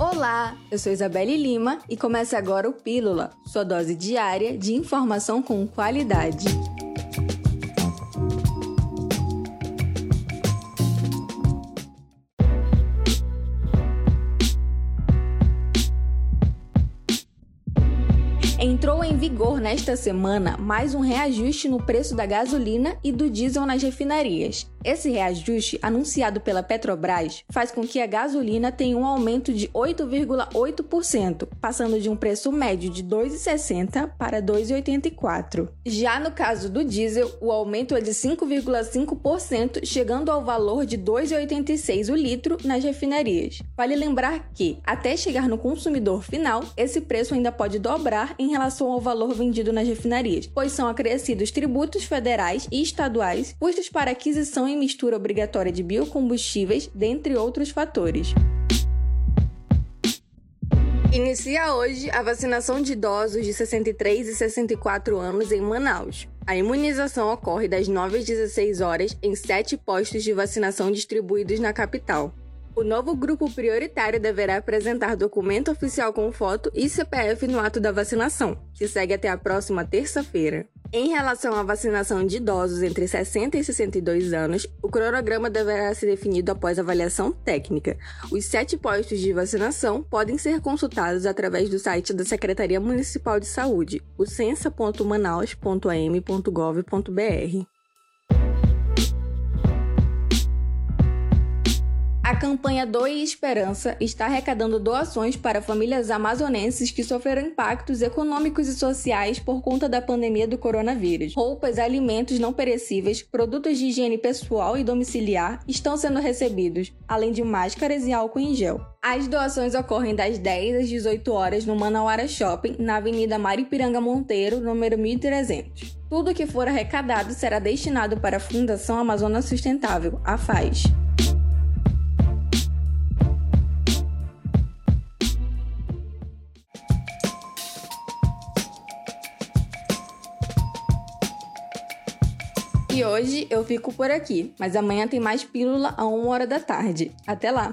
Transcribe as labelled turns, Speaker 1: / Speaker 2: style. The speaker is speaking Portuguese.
Speaker 1: Olá, eu sou Isabelle Lima e começa agora o Pílula, sua dose diária de informação com qualidade. Entrou em vigor nesta semana mais um reajuste no preço da gasolina e do diesel nas refinarias. Esse reajuste, anunciado pela Petrobras, faz com que a gasolina tenha um aumento de 8,8%, passando de um preço médio de R$ 2,60 para R$ 2,84. Já no caso do diesel, o aumento é de 5,5%, chegando ao valor de R$ 2,86 o litro nas refinarias. Vale lembrar que, até chegar no consumidor final, esse preço ainda pode dobrar em relação ao valor vendido nas refinarias, pois são acrescidos tributos federais e estaduais, custos para aquisição e mistura obrigatória de biocombustíveis, dentre outros fatores. Inicia hoje a vacinação de idosos de 63 e 64 anos em Manaus. A imunização ocorre das 9 às 16 horas em sete postos de vacinação distribuídos na capital. O novo grupo prioritário deverá apresentar documento oficial com foto e CPF no ato da vacinação, que segue até a próxima terça-feira. Em relação à vacinação de idosos entre 60 e 62 anos, o cronograma deverá ser definido após avaliação técnica. Os sete postos de vacinação podem ser consultados através do site da Secretaria Municipal de Saúde, o censa.manaus.am.gov.br. A campanha Doe Esperança está arrecadando doações para famílias amazonenses que sofreram impactos econômicos e sociais por conta da pandemia do coronavírus. Roupas, alimentos não perecíveis, produtos de higiene pessoal e domiciliar estão sendo recebidos, além de máscaras e álcool em gel. As doações ocorrem das 10 às 18 horas no Manauara Shopping, na Avenida Maripiranga Monteiro, número 1300. Tudo que for arrecadado será destinado para a Fundação Amazônia Sustentável, a FAZ. E hoje eu fico por aqui, mas amanhã tem mais pílula a uma hora da tarde. Até lá!